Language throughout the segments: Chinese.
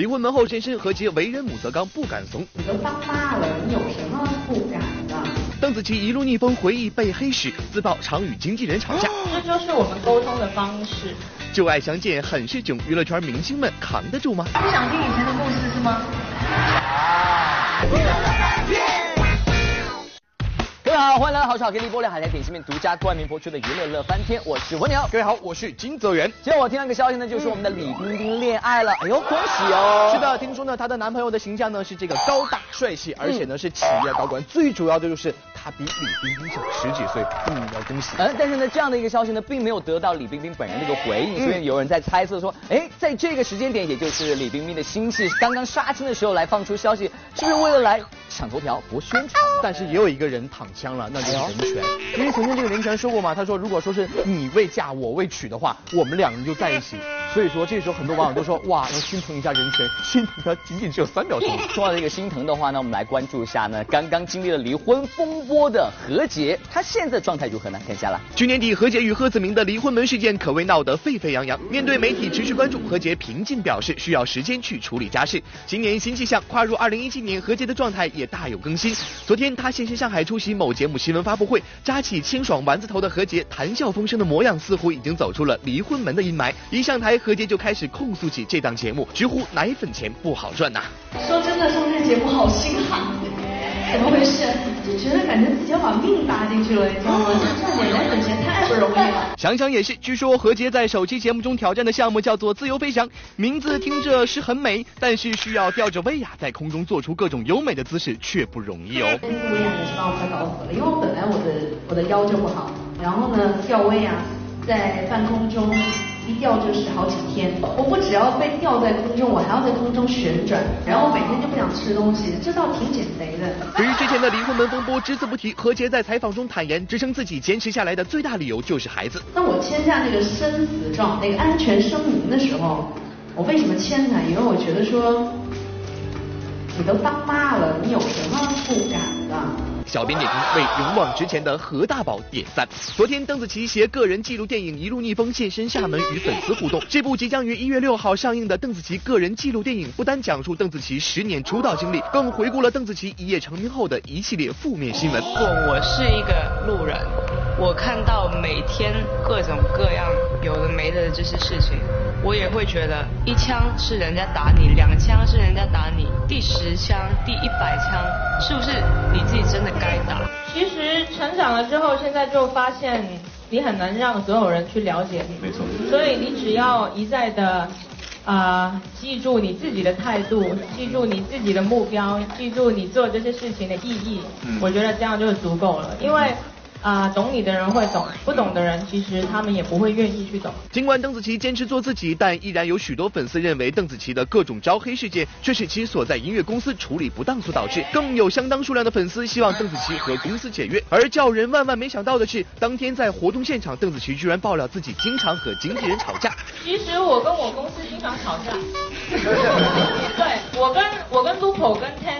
离婚门后现身，何洁为人母则刚，不敢怂。你都当妈了，你有什么不敢的？邓紫棋一路逆风回忆被黑时，自曝常与经纪人吵架。这就是我们沟通的方式。旧爱相见很是囧，娱乐圈明星们扛得住吗？不想听以前的故事是吗？各位好，欢迎来到好巧给力播量海苔点心面独家冠名播出的娱乐乐翻天，我是蜗牛。各位好，我是金泽源。今天我听到一个消息呢，就是我们的李冰冰恋爱了，哎呦，恭喜哦！是的，听说呢，她的男朋友的形象呢是这个高大帅气，而且呢是企业高管，最主要的就是他比李冰冰小十几岁，嗯，要恭喜。嗯，但是呢，这样的一个消息呢，并没有得到李冰冰本人的一个回应，所以有人在猜测说，哎，在这个时间点，也就是李冰冰的新戏刚刚杀青的时候来放出消息，是不是为了来抢头条博宣传？但是也有一个人躺枪了，那就是任泉。因为曾经这个任泉说过嘛，他说如果说是你未嫁我未娶的话，我们两人就在一起。所以说这时候很多网友都说哇，要心疼一下任泉，心疼他仅仅只有三秒钟。说到这个心疼的话呢，我们来关注一下呢，刚刚经历了离婚风波的何洁，她现在状态如何呢？看一下了。去年底，何洁与贺子铭的离婚门事件可谓闹得沸沸扬扬。面对媒体持续关注，何洁平静表示需要时间去处理家事。今年新气象，跨入二零一七年，何洁的状态也大有更新。昨天，她现身上海出席某节目新闻发布会，扎起清爽丸子头的何洁，谈笑风生的模样，似乎已经走出了离婚门的阴霾。一上台，何洁就开始控诉起这档节目，直呼奶粉钱不好赚呐。说真的，上这节目好心寒，怎么回事？就觉得感觉自己要把命搭进去了，你知道吗？这赚点奶粉钱太不容易了。想想也是，据说何洁在首期节目中挑战的项目叫做自由飞翔，名字听着是很美，但是需要吊着威亚在空中做出各种优美的姿势，却不容易哦。这个威亚也是把我快搞死了，因为我本来我的我的腰就不好，然后呢吊威亚在半空中一吊就是好几天，我不只要被吊在空中，我还要在空中旋转，然后我每天就不想吃东西，这倒挺减肥的。对于之前的离婚门风波只字不提，何洁在采访中坦言，支撑自己坚持下来的最大理由就是孩子。当我签下那个生死状、那个安全声明的时候，我为什么签呢？因为我觉得说，你都当妈了，你有什么不敢的？小编点评为勇往直前的何大宝点赞。昨天，邓紫棋携个人纪录电影《一路逆风》现身厦门与粉丝互动。这部即将于一月六号上映的邓紫棋个人纪录电影，不单讲述邓紫棋十年出道经历，更回顾了邓紫棋一夜成名后的一系列负面新闻。如果我是一个路人，我看到每天各种各样有的没的这些事情，我也会觉得一枪是人家打你，两枪是人家打你，第十枪、第一百枪，是不是你自己真的该打？其实成长了之后，现在就发现你很难让所有人去了解你，没错所以你只要一再的。啊、记住你自己的态度，记住你自己的目标，记住你做这些事情的意义，我觉得这样就是足够了。因为啊、懂你的人会懂，不懂的人其实他们也不会愿意去懂。尽管邓紫棋坚持做自己，但依然有许多粉丝认为邓紫棋的各种招黑事件却是其所在音乐公司处理不当所导致。更有相当数量的粉丝希望邓紫棋和公司解约。而叫人万万没想到的是，当天在活动现场，邓紫棋居然爆料自己经常和经纪人吵架。其实我跟我公司经常吵架，对我跟我跟 Lupo 跟 Ten 都是经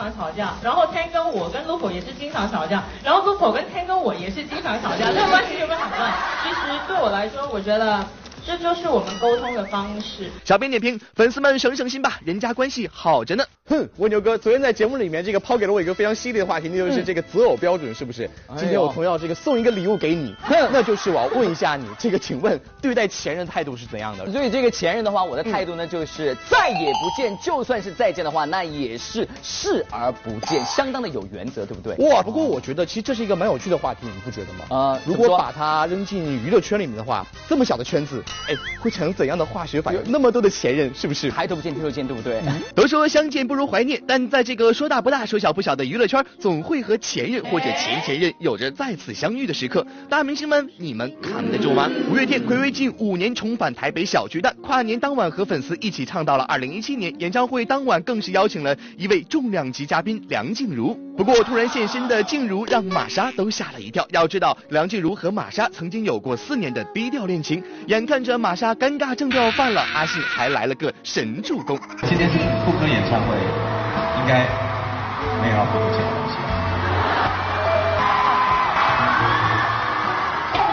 常吵架，然后天跟我跟 Lupo 也是经常吵架，然后 Lupo 跟天跟我也是经常吵架，这关系有没有很乱？其实对我来说，我觉得这就是我们沟通的方式。小编点评：粉丝们省省心吧，人家关系好着呢。哼，蜗牛哥，昨天在节目里面这个抛给了我一个非常犀利的话题，那就是这个择偶标准是不是？今天我同样这个送一个礼物给你，那就是我要问一下你，这个请问对待前任态度是怎样的？所以这个前任的话，我的态度呢就是再也不见，就算是再见的话，那也是视而不见，相当的有原则，对不对？哇，不过我觉得其实这是一个蛮有趣的话题，你不觉得吗？呃如果把它扔进娱乐圈里面的话，这么小的圈子，哎，会产生怎样的化学反应？那么多的前任，是不是？抬头不见低头见，对不对？都说相见不如怀念，但在这个说大不大、说小不小的娱乐圈，总会和前任或者前前任有着再次相遇的时刻。大明星们，你们扛得住吗？五月天暌违近五年重返台北小巨蛋，跨年当晚和粉丝一起唱到了2017年。演唱会当晚更是邀请了一位重量级嘉宾梁静茹。不过突然现身的静茹让玛莎都吓了一跳。要知道，梁静茹和玛莎曾经有过四年的低调恋情，眼看着玛莎尴尬症就要犯了，阿信还来了个神助攻。今天是副歌演唱会，应该没有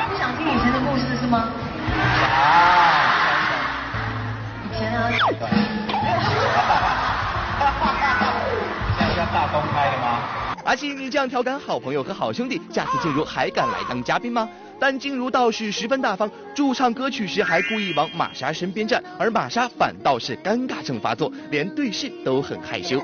不想听以前的故事是吗？啊现在 大公开的吗？阿奇你这样调侃好朋友和好兄弟下次进入还敢来当嘉宾吗？但静茹倒是十分大方，驻唱歌曲时还故意往玛莎身边站，而玛莎反倒是尴尬症发作，连对视都很害羞。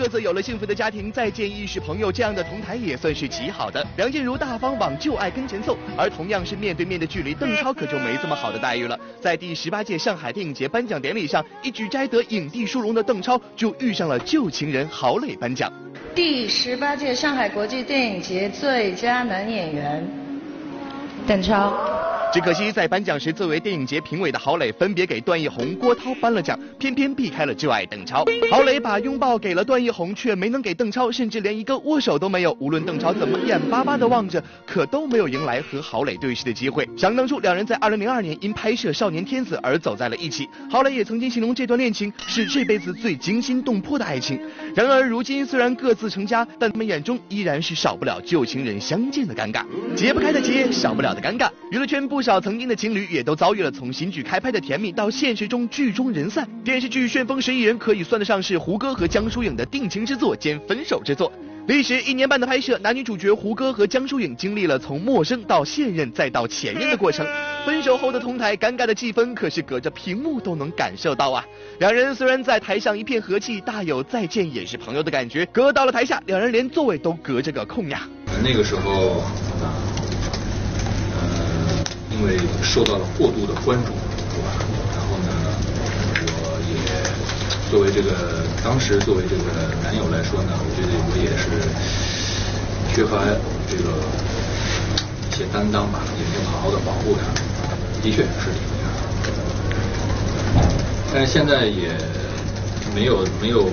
各自有了幸福的家庭，再见亦是朋友，这样的同台也算是极好的。梁静茹大方往旧爱跟前凑，而同样是面对面的距离，邓超可就没这么好的待遇了。在第十八届上海电影节颁奖典礼上，一举摘得影帝殊荣的邓超就遇上了旧情人郝蕾颁奖。第十八届上海国际电影节最佳男演员，邓超。只可惜在颁奖时，作为电影节评委的郝蕾分别给段奕宏、郭涛颁了奖，偏偏避开了旧爱邓超。郝蕾把拥抱给了段奕宏，却没能给邓超，甚至连一个握手都没有。无论邓超怎么眼巴巴的望着，可都没有迎来和郝蕾对视的机会。想当初，两人在2002年因拍摄《少年天子》而走在了一起。郝蕾也曾经形容这段恋情是这辈子最惊心动魄的爱情。然而如今虽然各自成家，但他们眼中依然是少不了旧情人相见的尴尬，解不开的结，少不了的尴尬。娱乐圈不不少曾经的情侣也都遭遇了从新剧开拍的甜蜜到现实中剧中人散。电视剧《旋风十一人》可以算得上是胡歌和江疏影的定情之作兼分手之作。历时一年半的拍摄，男女主角胡歌和江疏影经历了从陌生到现任再到前任的过程。分手后的同台，尴尬的气氛可是隔着屏幕都能感受到啊！两人虽然在台上一片和气，大有再见也是朋友的感觉，隔到了台下，两人连座位都隔着个空呀。那个时候，因为受到了过度的关注，是吧？然后呢，我也作为这个当时作为这个男友来说呢，我觉得我也是缺乏这个一些担当吧，也没有好好的保护她。的确是这样，但是现在也没有没有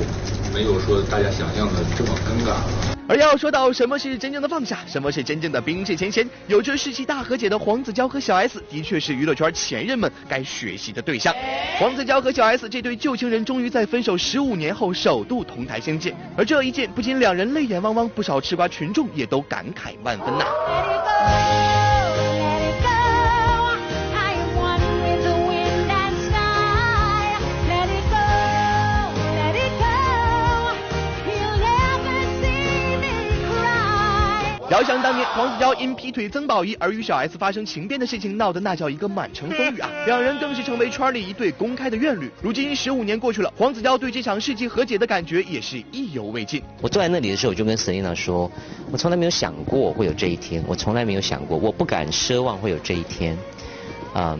没有说大家想象的这么尴尬。而要说到什么是真正的放下，什么是真正的冰释前嫌，有着世纪大和解的黄子佼和小 S，的确是娱乐圈前任们该学习的对象。黄子佼和小 S 这对旧情人，终于在分手十五年后首度同台相见，而这一见不仅两人泪眼汪汪，不少吃瓜群众也都感慨万分呐。遥当年，黄子佼因劈腿曾宝仪而与小 S 发生情变的事情，闹得那叫一个满城风雨啊！两人更是成为圈里一对公开的怨侣。如今十五年过去了，黄子佼对这场世纪和解的感觉也是意犹未尽。我坐在那里的时候，我就跟 Selina 说，我从来没有想过会有这一天，我从来没有想过，我不敢奢望会有这一天。嗯。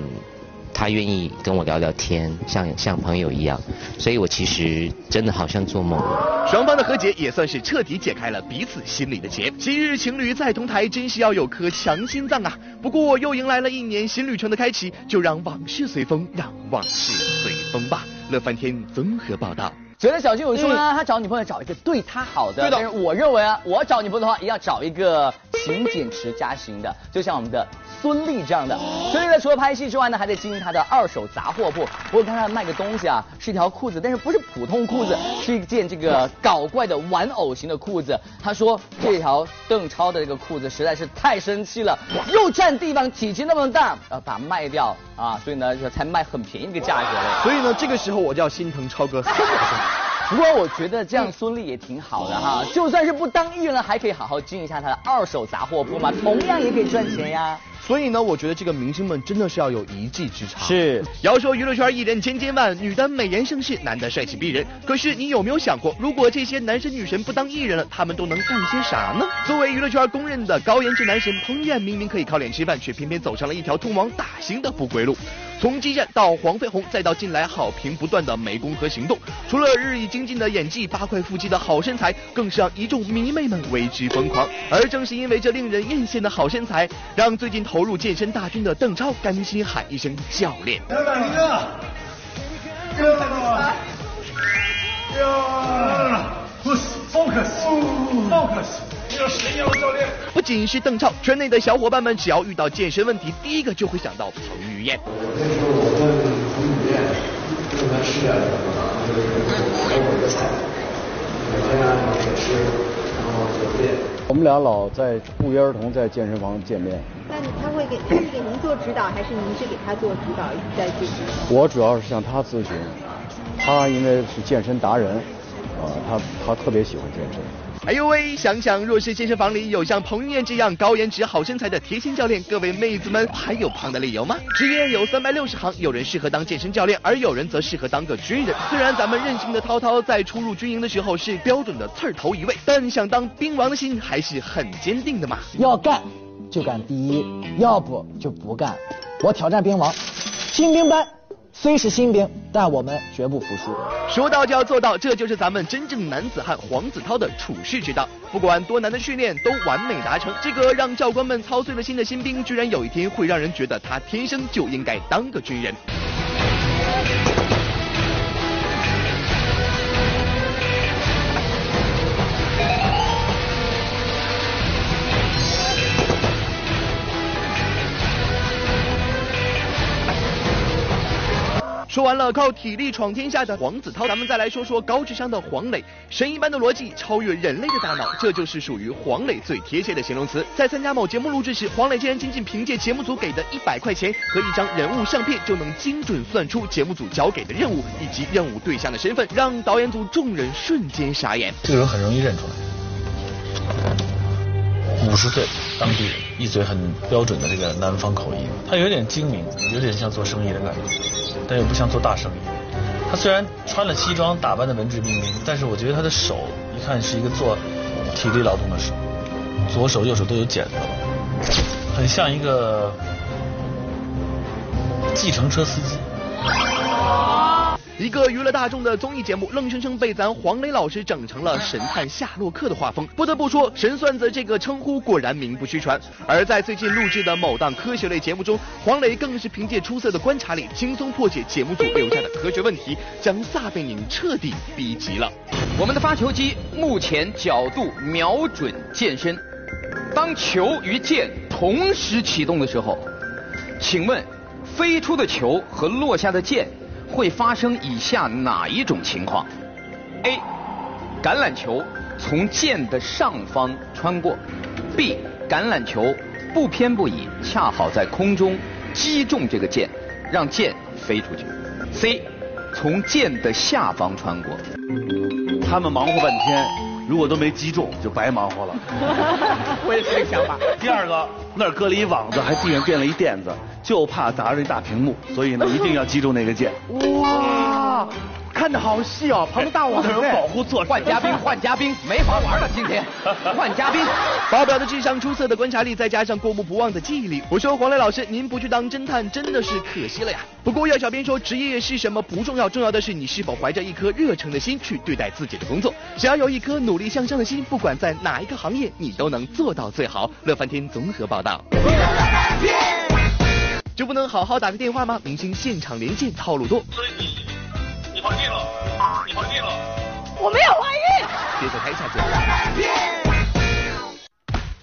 他愿意跟我聊聊天，像像朋友一样，所以我其实真的好像做梦。双方的和解也算是彻底解开了彼此心里的结。昔日情侣在同台，真是要有颗强心脏啊！不过又迎来了一年新旅程的开启，就让往事随风，让往事随风吧。乐翻天综合报道。昨天小金有说呢，他找女朋友找一个对他好的，但是我认为啊，我找女朋友的话，也要找一个勤俭持家型的，就像我们的。孙俪这样的，孙俪呢，除了拍戏之外呢，还在经营她的二手杂货铺。我看她卖个东西啊，是一条裤子，但是不是普通裤子，是一件这个搞怪的玩偶型的裤子。他说这条邓超的这个裤子实在是太生气了，又占地方，体积那么大，呃，把它卖掉啊，所以呢才卖很便宜的价格了。所以呢，这个时候我就要心疼超哥。不过我觉得这样孙俪也挺好的哈，就算是不当艺人了，还可以好好经营一下她的二手杂货铺嘛，同样也可以赚钱呀。所以呢，我觉得这个明星们真的是要有一技之长。是，要说娱乐圈艺人千千万，女的美颜盛世，男的帅气逼人。可是你有没有想过，如果这些男神女神不当艺人了，他们都能干些啥呢？作为娱乐圈公认的高颜值男神，彭于晏明明可以靠脸吃饭，却偏偏走上了一条通往大型的不归路。从激战到黄飞鸿，再到近来好评不断的湄公河行动，除了日益精进的演技、八块腹肌的好身材，更是让一众迷妹们为之疯狂。而正是因为这令人艳羡的好身材，让最近投入健身大军的邓超甘心喊一声教练。两百零二，又太多了。呀，focus，focus，要谁要教练？不仅是邓超，圈内的小伙伴们只要遇到健身问题，第一个就会想到彭于晏。我跟你说，我问彭于晏，喜欢吃点什么，就是给我的菜，每天啊也是，然后酒店。我们俩老在不约而同在健身房见面。那他会给他是给您做指导，还是您是给他做指导在进行？我主要是向他咨询，他因为是健身达人，啊，他他特别喜欢健身。哎呦喂，想想若是健身房里有像彭于晏这样高颜值、好身材的贴心教练，各位妹子们还有胖的理由吗？职业有三百六十行，有人适合当健身教练，而有人则适合当个军人。虽然咱们任性的涛涛在初入军营的时候是标准的刺儿头一位，但想当兵王的心还是很坚定的嘛。要干就干第一，要不就不干。我挑战兵王，新兵班。虽是新兵，但我们绝不服输。说到就要做到，这就是咱们真正男子汉黄子韬的处世之道。不管多难的训练，都完美达成。这个让教官们操碎了心的新兵，居然有一天会让人觉得他天生就应该当个军人。说完了靠体力闯天下的黄子韬，咱们再来说说高智商的黄磊。神一般的逻辑超越人类的大脑，这就是属于黄磊最贴切的形容词。在参加某节目录制时，黄磊竟然仅仅凭借节目组给的一百块钱和一张人物相片，就能精准算出节目组交给的任务以及任务对象的身份，让导演组众人瞬间傻眼。这个人很容易认出来，五十岁，当地人，一嘴很标准的这个南方口音，他有点精明，有点像做生意的感觉。但又不像做大生意。他虽然穿了西装，打扮的文质彬彬，但是我觉得他的手一看是一个做体力劳动的手，左手右手都有茧子了，很像一个计程车司机。一个娱乐大众的综艺节目，愣生生被咱黄磊老师整成了神探夏洛克的画风。不得不说，神算子这个称呼果然名不虚传。而在最近录制的某档科学类节目中，黄磊更是凭借出色的观察力，轻松破解节目组留下的科学问题，将撒贝宁彻底逼急了。我们的发球机目前角度瞄准箭身，当球与箭同时启动的时候，请问飞出的球和落下的箭。会发生以下哪一种情况？A. 橄榄球从箭的上方穿过；B. 橄榄球不偏不倚，恰好在空中击中这个箭，让箭飞出去；C. 从箭的下方穿过。他们忙活半天，如果都没击中，就白忙活了。我也是这个想法。第二个，那儿搁了一网子，还地上垫了一垫子。就怕砸着一大屏幕，所以呢，一定要击中那个键。哇，看的好细哦，旁边大网有保护措施。换嘉宾，换嘉宾，没法玩了，今天 换嘉宾。保表的智商、出色的观察力，再加上过目不忘的记忆力，我说黄磊老师，您不去当侦探真的是可惜了呀。不过要小编说，职业是什么不重要，重要的是你是否怀着一颗热诚的心去对待自己的工作。只要有一颗努力向上的心，不管在哪一个行业，你都能做到最好。乐翻天综合报道。就不能好好打个电话吗？明星现场连线套路多。所以你你怀孕了，你怀孕了，我没有怀孕。别走开，下去。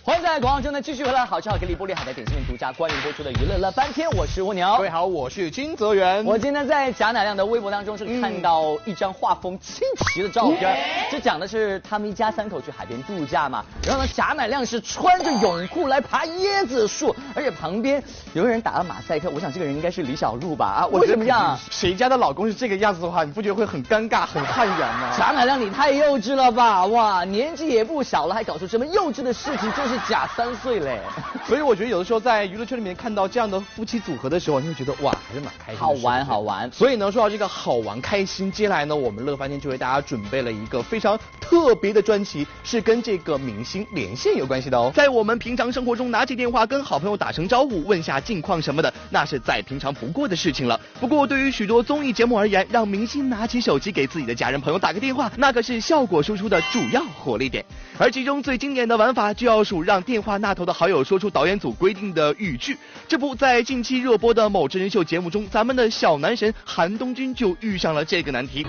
欢迎在广告中呢继续回来，好吃好给力玻璃海苔点心面独家冠名播出的娱乐乐翻天，我是蜗牛。各位好，我是金泽源。我今天在贾乃亮的微博当中是看到一张画风清奇的照片，这讲的是他们一家三口去海边度假嘛。然后呢，贾乃亮是穿着泳裤来爬椰子树，而且旁边有个人打了马赛克，我想这个人应该是李小璐吧？啊，为什么样？谁家的老公是这个样子的话，你不觉得会很尴尬、很汗颜吗？贾乃亮，你太幼稚了吧！哇，年纪也不小了，还搞出这么幼稚的事情，真是假三岁嘞。所以我觉得有的时候在娱乐圈里面看到这样的夫妻组合的时候，你会觉得哇，还是蛮开心。好玩，好玩。所以呢，说到这个好玩、开心，接下来呢，我们乐翻天就为大家准备了一个非常特别的专辑，是跟这个明星连线有关系的哦。在我们平常生活中，拿起电话跟好朋友打声招呼、问下近况什么的，那是再平常不过的事情了。不过对于许多综艺节目而言，让明星拿起手机给自己的家人朋友打个电话，那可是效果输出的主要火力点。而其中最经典的玩法，就要数让电话那头的好友说出导演组规定的语句。这不在近期热播的某真人秀节目中，咱们的小男神韩东君就遇上了这个难题。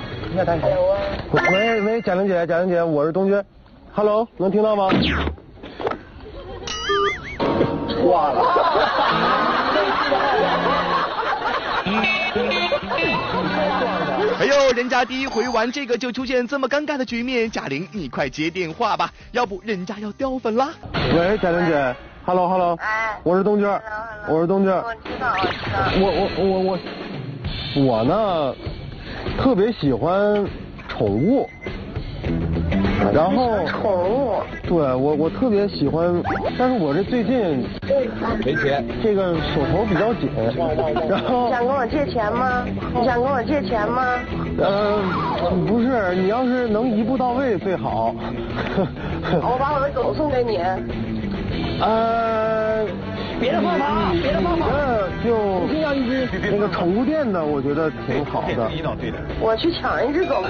喂喂，贾玲姐，贾玲姐，我是东君，Hello，能听到吗？挂了。呦，人家第一回玩这个就出现这么尴尬的局面，贾玲你快接电话吧，要不人家要掉粉啦。喂，贾玲姐，Hello Hello，我是东娟，我是东娟。我知道，我知道。我我我我我呢，特别喜欢宠物。然后宠物，对我我特别喜欢，但是我这最近没钱，这个手头比较紧，然后想跟我借钱吗？你想跟我借钱吗？呃，不是，你要是能一步到位最好。我把我的狗送给你。呃，别的方法，别的方法，就那个宠物店的，我觉得挺好的。我去抢一只狗。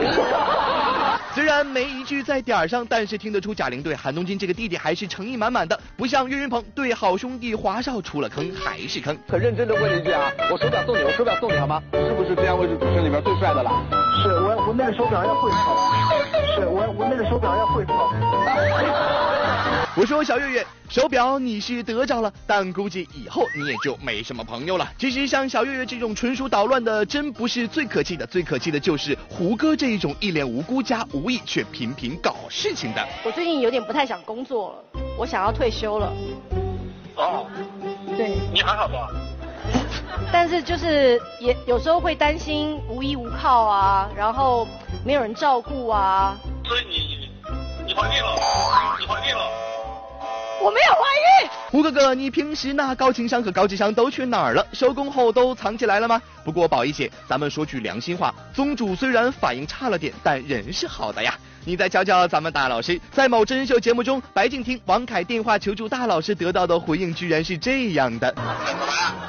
虽然没一句在点儿上，但是听得出贾玲对韩东君这个弟弟还是诚意满满的，不像岳云鹏对好兄弟华少出了坑还是坑。很认真的问一句啊，我手表送你，我手表送你好吗？是不是这样位置主持人里面最帅的了？是我我那个手表要会跑，是我我那个手表要会跑。我说小月月，手表你是得着了，但估计以后你也就没什么朋友了。其实像小月月这种纯属捣乱的，真不是最可气的，最可气的就是胡歌这一种一脸无辜加无意却频频搞事情的。我最近有点不太想工作了，我想要退休了。哦，对，你还好吧？但是就是也有时候会担心无依无靠啊，然后没有人照顾啊。所以你你怀孕了？你怀孕了？我没有怀孕。胡哥哥，你平时那高情商和高智商都去哪儿了？收工后都藏起来了吗？不过宝仪姐，咱们说句良心话，宗主虽然反应差了点，但人是好的呀。你再瞧瞧咱们大老师，在某真人秀节目中，白敬亭、王凯电话求助大老师，得到的回应居然是这样的：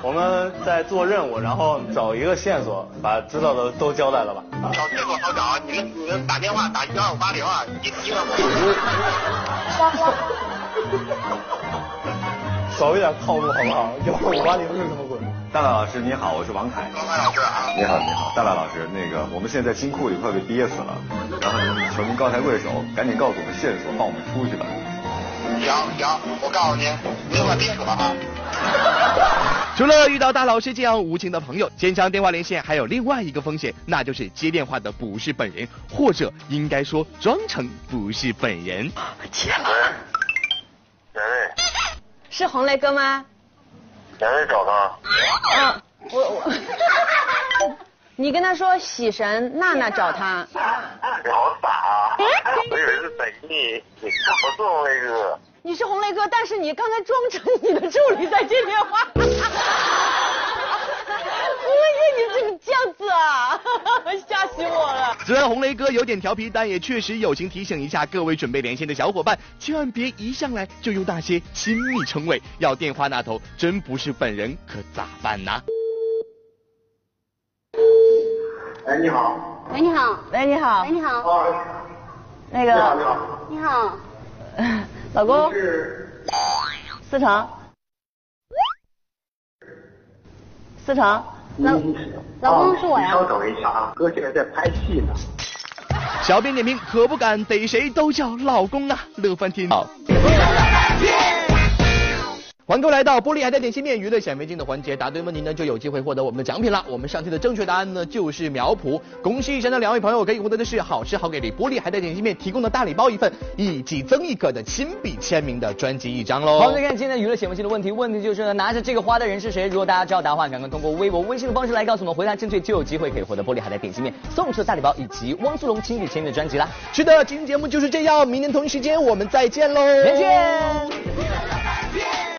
我们在做任务，然后找一个线索，把知道的都交代了吧。找线索好找，你们你们打电话打一二五八零啊，一一二五。少一点套路好不好？幺五八零是什么鬼？大大老师你好，我是王凯。王凯老师啊。你好你好，大大老师，那个我们现在在金库里快被憋死了，然后您求您高抬贵手，赶紧告诉我们线索，放我们出去吧。行行，我告诉您，您快憋死了啊！除了遇到大老师这样无情的朋友，坚强电话连线还有另外一个风险，那就是接电话的不是本人，或者应该说装成不是本人。接了。谁？是红雷哥吗？谁找他？嗯，我我。你跟他说喜神娜娜找他。你好傻啊！我以为是本地，我是红雷哥。你是红雷哥，但是你刚才装成你的助理在接电话。红雷哥，你这个这样子啊，吓死我了。虽然红雷哥有点调皮，但也确实友情提醒一下各位准备连线的小伙伴，千万别一上来就用那些亲密称谓，要电话那头真不是本人，可咋办呢？哎，你好。喂，你好。喂，你好。喂，你好。啊。那个。你好，你好。你好。老公。是。思成。思成。老老公是我呀。稍等一下啊，哥现在在拍戏呢。小编点评可不敢逮谁都叫老公啊，乐翻天。好。欢迎来到玻璃海带点心面娱乐显微镜的环节，答对问题呢就有机会获得我们的奖品了。我们上期的正确答案呢就是苗圃，恭喜以上的两位朋友可以获得的是好吃好给力玻璃海带点心面提供的大礼包一份，以及曾轶可的亲笔签名的专辑一张喽。好，再看今天的娱乐显微镜的问题，问题就是呢拿着这个花的人是谁？如果大家知道答案，赶快通过微博、微信的方式来告诉我们，回答正确就有机会可以获得玻璃海带点心面送出的大礼包以及汪苏泷亲笔签名的专辑啦。是的，今天节目就是这样，明天同一时间我们再见喽，再见。